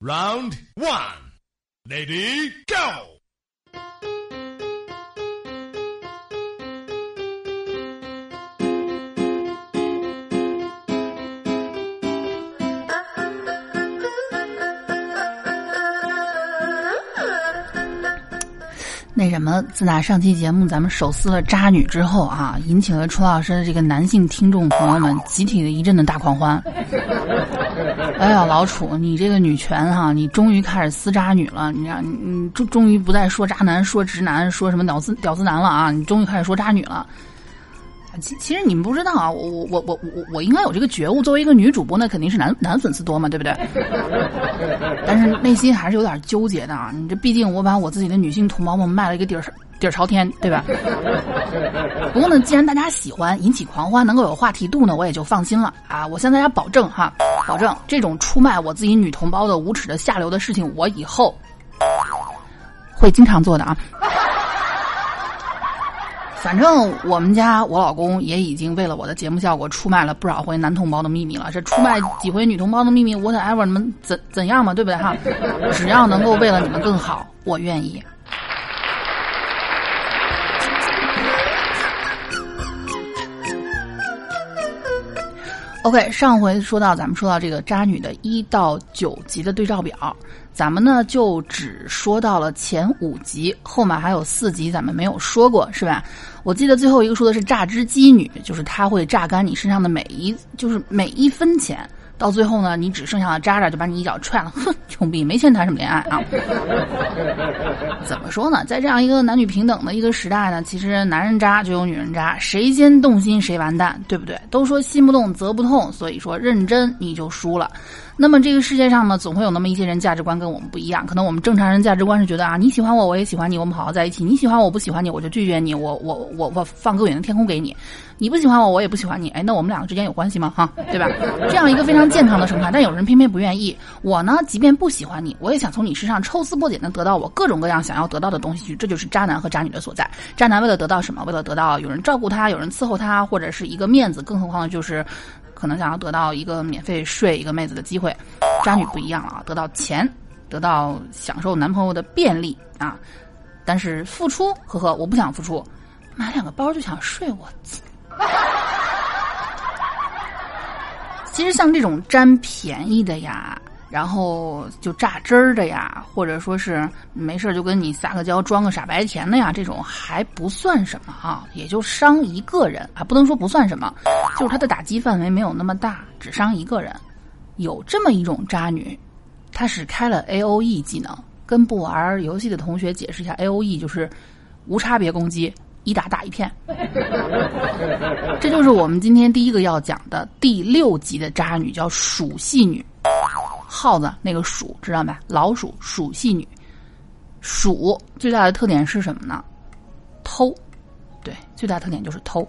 Round one, lady, go. 那什么，自打上期节目咱们手撕了渣女之后啊，引起了楚老师的这个男性听众朋友们集体的一阵的大狂欢。哎呀，老楚，你这个女权哈、你终于开始撕渣女了，你让你你终终于不再说渣男、说直男、说什么屌丝屌丝男了啊，你终于开始说渣女了。其其实你们不知道啊，我我我我我我应该有这个觉悟。作为一个女主播，那肯定是男男粉丝多嘛，对不对？但是内心还是有点纠结的啊。你这毕竟我把我自己的女性同胞们卖了一个底儿底儿朝天，对吧？不过呢，既然大家喜欢，引起狂欢，能够有话题度呢，我也就放心了啊。我向大家保证哈，保证这种出卖我自己女同胞的无耻的下流的事情，我以后会经常做的啊。反正我们家我老公也已经为了我的节目效果出卖了不少回男同胞的秘密了。这出卖几回女同胞的秘密，whatever，你们怎怎样嘛，对不对哈？只要能够为了你们更好，我愿意。OK，上回说到咱们说到这个渣女的一到九集的对照表，咱们呢就只说到了前五集，后面还有四集咱们没有说过，是吧？我记得最后一个说的是榨汁机女，就是她会榨干你身上的每一，就是每一分钱。到最后呢，你只剩下了渣渣，就把你一脚踹了。哼，穷逼，没钱谈什么恋爱啊？怎么说呢？在这样一个男女平等的一个时代呢，其实男人渣就有女人渣，谁先动心谁完蛋，对不对？都说心不动则不痛，所以说认真你就输了。那么这个世界上呢，总会有那么一些人价值观跟我们不一样。可能我们正常人价值观是觉得啊，你喜欢我，我也喜欢你，我们好好在一起；你喜欢我，不喜欢你，我就拒绝你，我我我我放更远的天空给你。你不喜欢我，我也不喜欢你，哎，那我们两个之间有关系吗？哈，对吧？这样一个非常健康的生态，但有人偏偏不愿意。我呢，即便不喜欢你，我也想从你身上抽丝剥茧的得到我各种各样想要得到的东西去。这就是渣男和渣女的所在。渣男为了得到什么？为了得到有人照顾他，有人伺候他，或者是一个面子，更何况就是可能想要得到一个免费睡一个妹子的机会。渣女不一样了啊，得到钱，得到享受男朋友的便利啊，但是付出，呵呵，我不想付出，买两个包就想睡我。其实像这种占便宜的呀，然后就榨汁儿的呀，或者说是没事就跟你撒个娇、装个傻白甜的呀，这种还不算什么啊，也就伤一个人啊，不能说不算什么，就是他的打击范围没有那么大，只伤一个人。有这么一种渣女，她是开了 A O E 技能，跟不玩游戏的同学解释一下，A O E 就是无差别攻击。一打打一片，这就是我们今天第一个要讲的第六集的渣女，叫鼠系女。耗子那个鼠知道吧？老鼠鼠系女，鼠最大的特点是什么呢？偷，对，最大特点就是偷。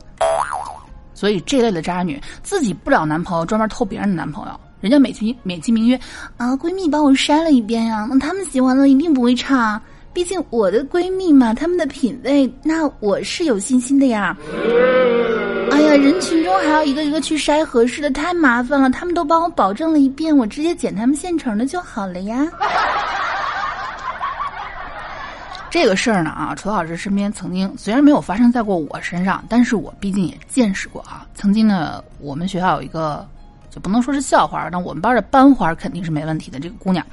所以这类的渣女自己不找男朋友，专门偷别人的男朋友。人家美其美其名曰啊，闺蜜帮我筛了一遍呀，那他们喜欢的一定不会差。毕竟我的闺蜜嘛，她们的品味，那我是有信心的呀。呀，人群中还要一个一个去筛合适的，太麻烦了。他们都帮我保证了一遍，我直接捡他们现成的就好了呀。这个事儿呢啊，楚老师身边曾经虽然没有发生在过我身上，但是我毕竟也见识过啊。曾经呢，我们学校有一个，就不能说是校花，但我们班的班花肯定是没问题的。这个姑娘。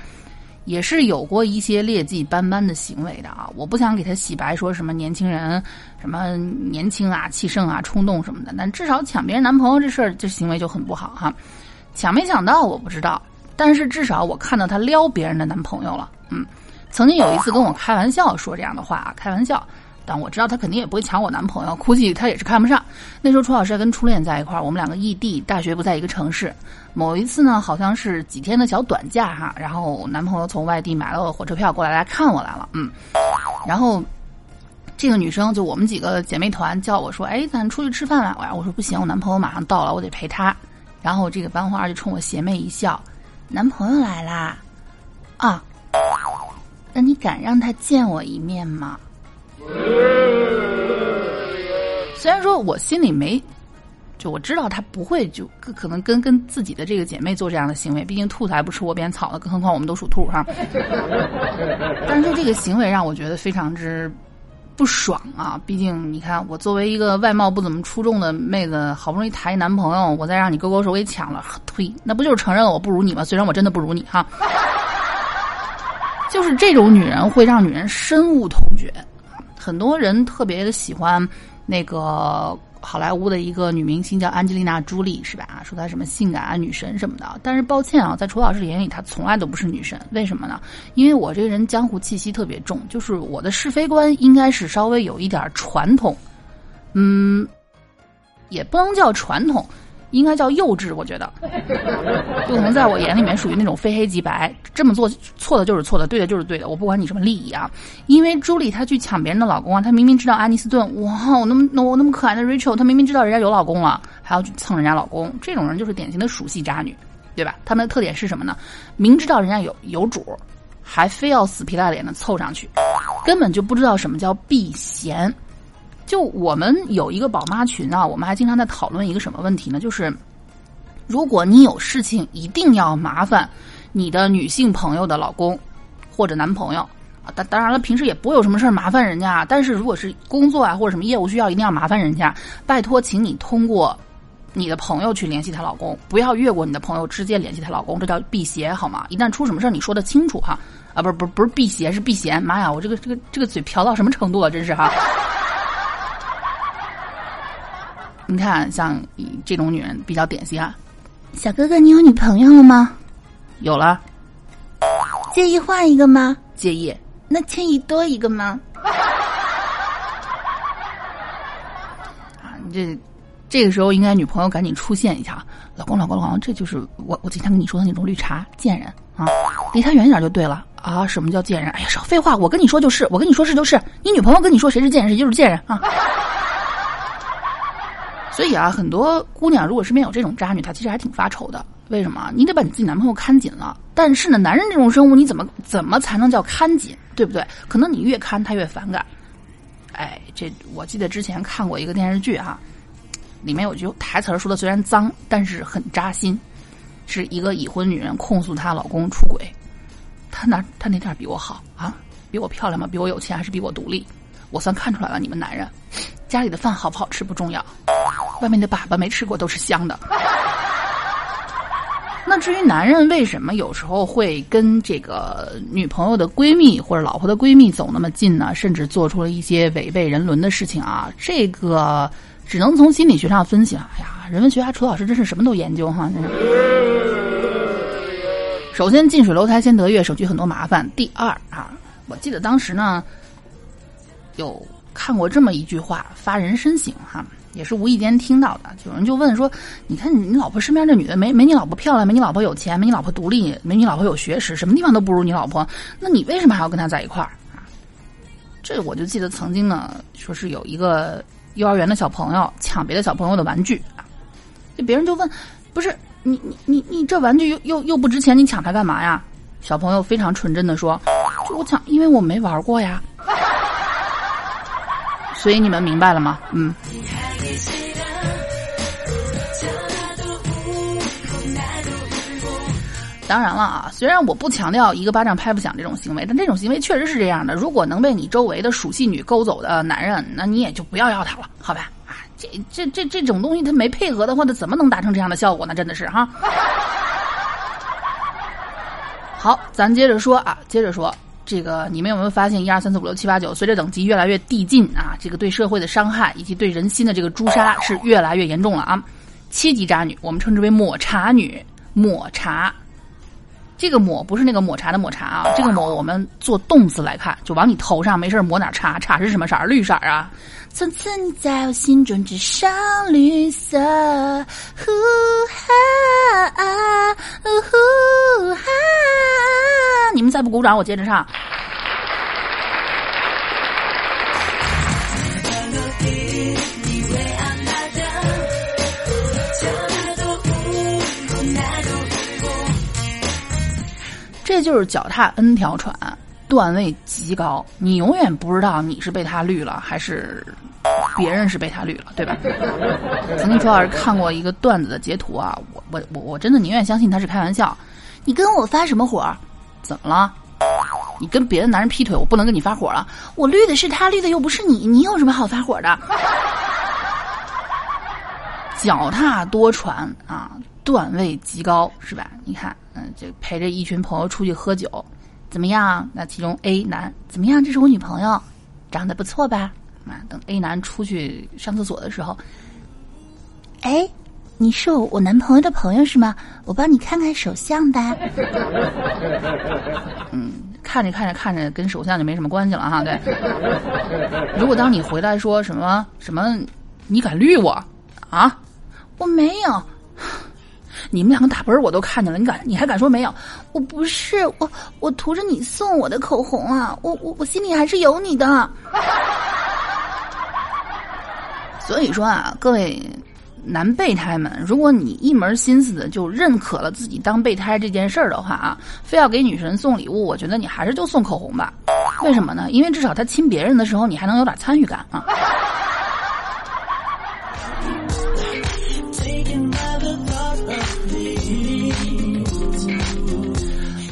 也是有过一些劣迹斑斑的行为的啊！我不想给他洗白，说什么年轻人，什么年轻啊、气盛啊、冲动什么的。但至少抢别人男朋友这事儿，这行为就很不好哈。抢没抢到我不知道，但是至少我看到他撩别人的男朋友了。嗯，曾经有一次跟我开玩笑说这样的话啊，开玩笑。但我知道他肯定也不会抢我男朋友，估计他也是看不上。那时候楚老师跟初恋在一块儿，我们两个异地，大学不在一个城市。某一次呢，好像是几天的小短假哈，然后我男朋友从外地买了火车票过来来看我来了，嗯，然后这个女生就我们几个姐妹团叫我说，哎，咱出去吃饭吧。我说不行，我男朋友马上到了，我得陪他。然后这个班花就冲我邪魅一笑，男朋友来啦，啊，那你敢让他见我一面吗？虽然说我心里没就我知道她不会就可能跟跟自己的这个姐妹做这样的行为，毕竟兔子还不吃窝边草呢，更何况我们都属兔哈。但是这个行为让我觉得非常之不爽啊！毕竟你看，我作为一个外貌不怎么出众的妹子，好不容易谈一男朋友，我再让你勾勾手给抢了，呸！那不就是承认了我不如你吗？虽然我真的不如你哈。就是这种女人会让女人深恶痛绝，很多人特别的喜欢那个好莱坞的一个女明星叫安吉丽娜·朱莉，是吧？说她什么性感啊、女神什么的。但是抱歉啊，在楚老师眼里，她从来都不是女神。为什么呢？因为我这个人江湖气息特别重，就是我的是非观应该是稍微有一点传统，嗯，也不能叫传统。应该叫幼稚，我觉得，不可能在我眼里面属于那种非黑即白，这么做错的就是错的，对的就是对的，我不管你什么利益啊。因为朱莉她去抢别人的老公啊，她明明知道安妮斯顿，哇，我那么我那么可爱的 Rachel，她明明知道人家有老公了，还要去蹭人家老公，这种人就是典型的属系渣女，对吧？他们的特点是什么呢？明知道人家有有主，还非要死皮赖脸的凑上去，根本就不知道什么叫避嫌。就我们有一个宝妈群啊，我们还经常在讨论一个什么问题呢？就是如果你有事情一定要麻烦你的女性朋友的老公或者男朋友啊，当当然了，平时也不会有什么事儿麻烦人家。但是如果是工作啊或者什么业务需要，一定要麻烦人家，拜托，请你通过你的朋友去联系她老公，不要越过你的朋友直接联系她老公，这叫避邪好吗？一旦出什么事儿，你说的清楚哈啊，不是不是不是避邪是避嫌。妈呀，我这个这个这个嘴瓢到什么程度了？真是哈。你看，像这种女人比较典型啊。小哥哥，你有女朋友了吗？有了。介意换一个吗？介意。那介意多一个吗？啊，你这这个时候应该女朋友赶紧出现一下。老公，老公，老公，这就是我我经常跟你说的那种绿茶贱人啊，离他远一点就对了啊。什么叫贱人？哎呀，少废话，我跟你说就是，我跟你说是就是。你女朋友跟你说谁是贱人，谁就是贱人啊。所以啊，很多姑娘如果身边有这种渣女，她其实还挺发愁的。为什么？你得把你自己男朋友看紧了。但是呢，男人这种生物，你怎么怎么才能叫看紧？对不对？可能你越看他越反感。哎，这我记得之前看过一个电视剧哈，里面有句台词说的虽然脏，但是很扎心。是一个已婚女人控诉她老公出轨，她哪她哪点比我好啊？比我漂亮吗？比我有钱还是比我独立？我算看出来了，你们男人家里的饭好不好吃不重要。外面的粑粑没吃过都是香的。那至于男人为什么有时候会跟这个女朋友的闺蜜或者老婆的闺蜜走那么近呢？甚至做出了一些违背人伦的事情啊？这个只能从心理学上分析了。哎呀，人文学家楚老师真是什么都研究哈。首先，近水楼台先得月，省去很多麻烦。第二啊，我记得当时呢，有看过这么一句话，发人深省哈。也是无意间听到的，有人就问说：“你看你老婆身边这女的没没你老婆漂亮，没你老婆有钱，没你老婆独立，没你老婆有学识，什么地方都不如你老婆，那你为什么还要跟她在一块儿啊？”这我就记得曾经呢，说是有一个幼儿园的小朋友抢别的小朋友的玩具啊，就别人就问：“不是你你你你这玩具又又又不值钱，你抢它干嘛呀？”小朋友非常纯真的说：“就我抢，因为我没玩过呀。”所以你们明白了吗？嗯。当然了啊，虽然我不强调一个巴掌拍不响这种行为，但这种行为确实是这样的。如果能被你周围的属性女勾走的男人，那你也就不要要他了，好吧？啊，这这这这种东西他没配合的话，他怎么能达成这样的效果呢？真的是哈。好，咱接着说啊，接着说这个，你们有没有发现一二三四五六七八九，随着等级越来越递进啊，这个对社会的伤害以及对人心的这个诛杀是越来越严重了啊。七级渣女，我们称之为抹茶女，抹茶。这个抹不是那个抹茶的抹茶啊，这个抹我们做动词来看，就往你头上没事抹点茶，茶是什么色儿？绿色啊。从此你在我心中只剩绿色。呼哈，呼哈，你们再不鼓掌，我接着唱。这就是脚踏 N 条船，段位极高，你永远不知道你是被他绿了，还是别人是被他绿了，对吧？曾经楚老师看过一个段子的截图啊，我我我我真的宁愿相信他是开玩笑。你跟我发什么火？怎么了？你跟别的男人劈腿，我不能跟你发火了。我绿的是他，绿的又不是你，你有什么好发火的？脚踏多船啊，段位极高，是吧？你看，嗯，就陪着一群朋友出去喝酒，怎么样？那其中 A 男怎么样？这是我女朋友，长得不错吧？啊，等 A 男出去上厕所的时候，哎，你是我我男朋友的朋友是吗？我帮你看看手相吧。嗯，看着看着看着，跟手相就没什么关系了哈。对，如果当你回来说什么什么，你敢绿我啊？我没有，你们两个打啵儿我都看见了，你敢你还敢说没有？我不是我我涂着你送我的口红啊，我我我心里还是有你的。所以说啊，各位男备胎们，如果你一门心思的就认可了自己当备胎这件事儿的话啊，非要给女神送礼物，我觉得你还是就送口红吧。为什么呢？因为至少他亲别人的时候，你还能有点参与感啊。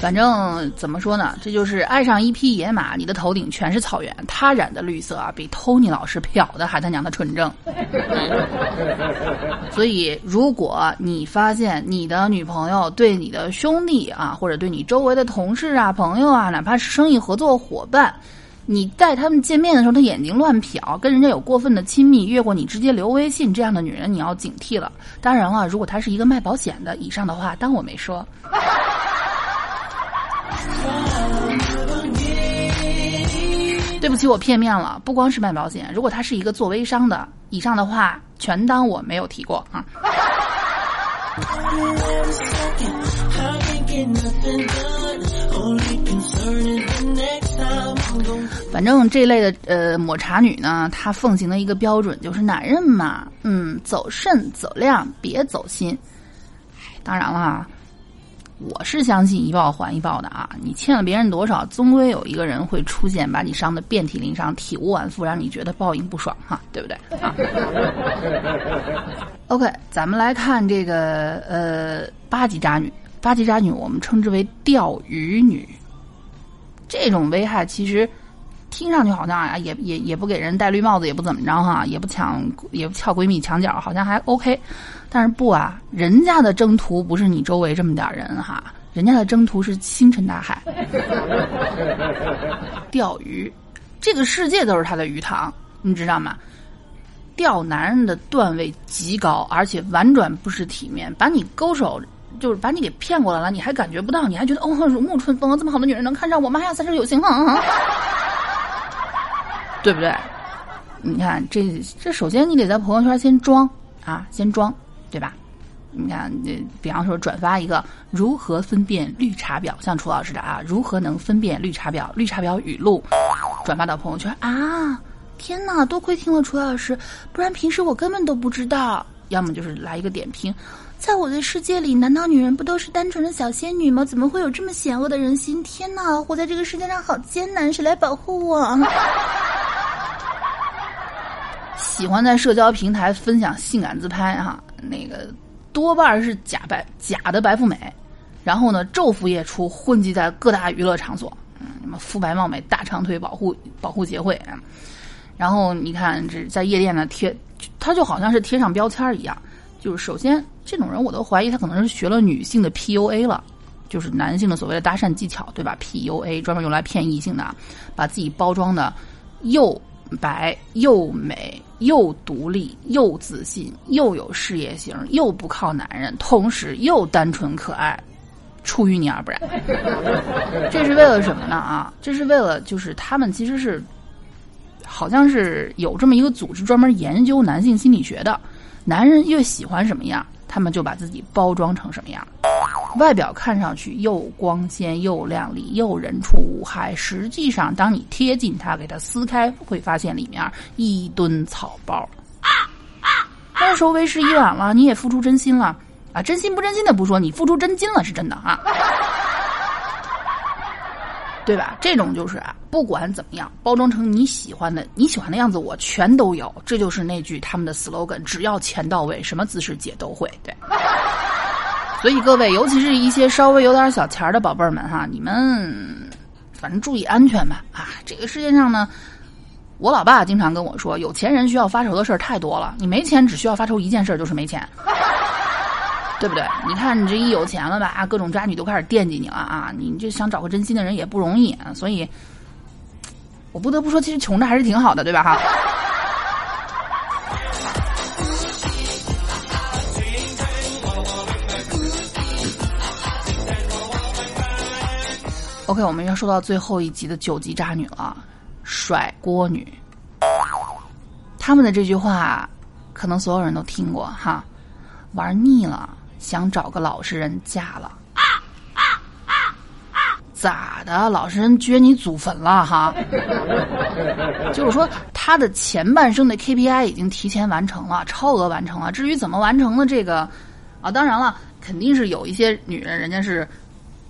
反正怎么说呢，这就是爱上一匹野马，你的头顶全是草原，他染的绿色啊，比托尼老师漂的还他娘的纯正。所以，如果你发现你的女朋友对你的兄弟啊，或者对你周围的同事啊、朋友啊，哪怕是生意合作伙伴，你带他们见面的时候，他眼睛乱瞟，跟人家有过分的亲密，越过你直接留微信，这样的女人你要警惕了。当然了，如果她是一个卖保险的，以上的话当我没说。对不起，我片面了。不光是卖保险，如果他是一个做微商的，以上的话全当我没有提过啊。反正这类的呃抹茶女呢，她奉行的一个标准就是男人嘛，嗯，走肾走量，别走心。当然了。我是相信一报还一报的啊！你欠了别人多少，终归有一个人会出现，把你伤的遍体鳞伤、体无完肤，让你觉得报应不爽哈，对不对？啊？OK，咱们来看这个呃八级渣女，八级渣女我们称之为钓鱼女。这种危害其实听上去好像啊，也也也不给人戴绿帽子，也不怎么着哈，也不抢，也不撬闺蜜墙角，好像还 OK。但是不啊，人家的征途不是你周围这么点人哈，人家的征途是星辰大海。钓鱼，这个世界都是他的鱼塘，你知道吗？钓男人的段位极高，而且婉转不失体面，把你勾手，就是把你给骗过来了，你还感觉不到，你还觉得哦，如沐春风，这么好的女人能看上我吗？哎呀，三生有幸啊，对不对？你看这这，首先你得在朋友圈先装啊，先装。对吧？你看，这比方说转发一个如何分辨绿茶婊，像楚老师的啊，如何能分辨绿茶婊？绿茶婊语录，转发到朋友圈啊！天哪，多亏听了楚老师，不然平时我根本都不知道。要么就是来一个点评，在我的世界里，难道女人不都是单纯的小仙女吗？怎么会有这么险恶的人心？天哪，活在这个世界上好艰难，谁来保护我？喜欢在社交平台分享性感自拍哈。那个多半是假白假的白富美，然后呢昼伏夜出，混迹在各大娱乐场所，嗯，什么肤白貌美大长腿保护保护协会，然后你看这在夜店呢贴，他就好像是贴上标签一样，就是首先这种人我都怀疑他可能是学了女性的 PUA 了，就是男性的所谓的搭讪技巧，对吧？PUA 专门用来骗异性的，把自己包装的又。白又美又独立又自信又有事业型又不靠男人，同时又单纯可爱，出淤泥而不染。这是为了什么呢？啊，这是为了就是他们其实是，好像是有这么一个组织专门研究男性心理学的，男人越喜欢什么样，他们就把自己包装成什么样。外表看上去又光鲜又靓丽又人畜无害，实际上当你贴近它，给它撕开，会发现里面一吨草包。到时候为时已晚了，你也付出真心了啊！真心不真心的不说，你付出真金了是真的啊！对吧？这种就是啊，不管怎么样，包装成你喜欢的、你喜欢的样子，我全都有。这就是那句他们的 slogan：只要钱到位，什么姿势姐都会。对。所以各位，尤其是一些稍微有点小钱的宝贝们哈，你们反正注意安全吧啊！这个世界上呢，我老爸经常跟我说，有钱人需要发愁的事儿太多了，你没钱只需要发愁一件事，就是没钱。对不对？你看你这一有钱了吧，各种渣女都开始惦记你了啊！你这想找个真心的人也不容易，所以，我不得不说，其实穷着还是挺好的，对吧？哈。OK，我们要说到最后一集的九级渣女了，甩锅女。他们的这句话，可能所有人都听过哈，玩腻了。想找个老实人嫁了，咋的？老实人撅你祖坟了哈？就是说，他的前半生的 KPI 已经提前完成了，超额完成了。至于怎么完成的，这个啊，当然了，肯定是有一些女人，人家是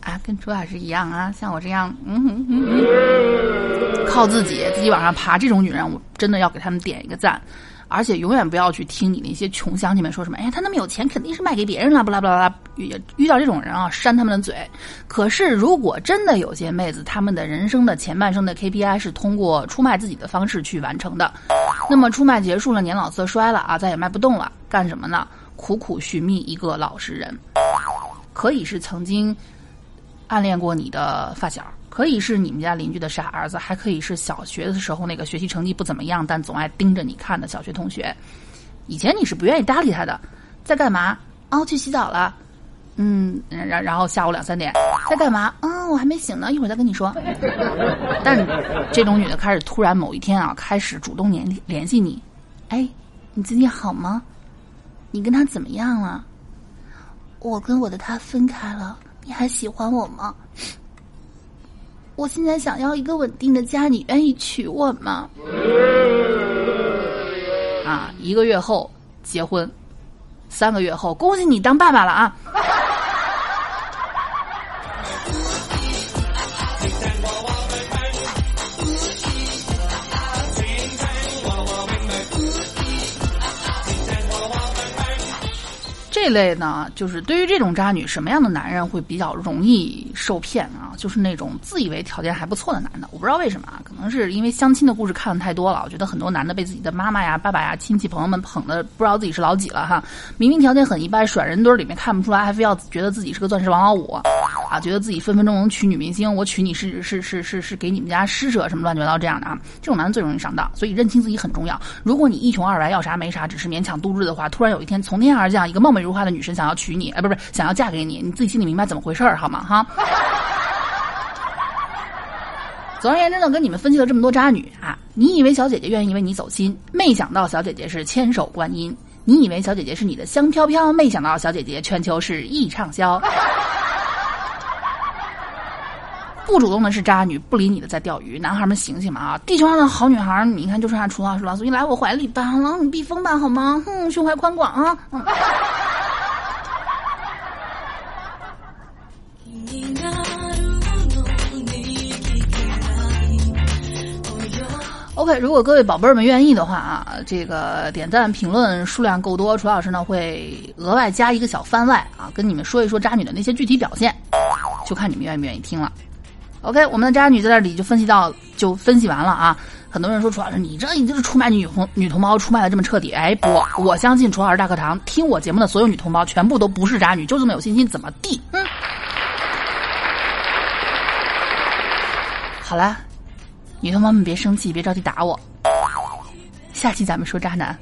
啊，跟朱老师一样啊，像我这样，嗯哼嗯哼，靠自己自己往上爬，这种女人，我真的要给他们点一个赞。而且永远不要去听你那些穷乡亲们说什么，哎呀，他那么有钱，肯定是卖给别人了，不啦不啦不啦。遇遇到这种人啊，扇他们的嘴。可是如果真的有些妹子，他们的人生的前半生的 KPI 是通过出卖自己的方式去完成的，那么出卖结束了，年老色衰了啊，再也卖不动了，干什么呢？苦苦寻觅一个老实人，可以是曾经暗恋过你的发小。可以是你们家邻居的傻儿子，还可以是小学的时候那个学习成绩不怎么样，但总爱盯着你看的小学同学。以前你是不愿意搭理他的，在干嘛？哦，去洗澡了。嗯，然然后下午两三点在干嘛？嗯，我还没醒呢，一会儿再跟你说。但这种女的开始突然某一天啊，开始主动联联系你。哎，你最近好吗？你跟他怎么样了？我跟我的他分开了。你还喜欢我吗？我现在想要一个稳定的家，你愿意娶我吗？啊，一个月后结婚，三个月后恭喜你当爸爸了啊！这类呢，就是对于这种渣女，什么样的男人会比较容易受骗啊？就是那种自以为条件还不错的男的。我不知道为什么啊，可能是因为相亲的故事看的太多了。我觉得很多男的被自己的妈妈呀、爸爸呀、亲戚朋友们捧的不知道自己是老几了哈。明明条件很一般，甩人堆里面看不出来，还非要觉得自己是个钻石王老五啊，觉得自己分分钟能娶女明星。我娶你是是是是是给你们家施舍什么乱七八糟这样的啊。这种男的最容易上当，所以认清自己很重要。如果你一穷二白，要啥没啥，只是勉强度日的话，突然有一天从天而降一个貌美如花的女神想要娶你，哎，不是不是想要嫁给你，你自己心里明白怎么回事儿好吗？哈。总而言之呢，跟你们分析了这么多渣女啊，你以为小姐姐愿意为你走心，没想到小姐姐是千手观音；你以为小姐姐是你的香飘飘，没想到小姐姐全球是易畅销。不主动的是渣女，不理你的在钓鱼。男孩们醒醒嘛啊！地球上的好女孩，你看就剩下楚老师了，所以来我怀里吧，让你避风吧，好吗？哼，胸怀宽广啊。OK，如果各位宝贝儿们愿意的话啊，这个点赞评论数量够多，楚老师呢会额外加一个小番外啊，跟你们说一说渣女的那些具体表现，就看你们愿不愿意听了。OK，我们的渣女在这里就分析到就分析完了啊。很多人说楚老师，你这已经是出卖女同女同胞，出卖的这么彻底。哎，不，我相信楚老师大课堂听我节目的所有女同胞全部都不是渣女，就这么有信心，怎么地？嗯。好了。女同胞们别生气，别着急打我。下期咱们说渣男。